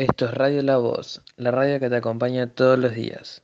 Esto es Radio La Voz, la radio que te acompaña todos los días.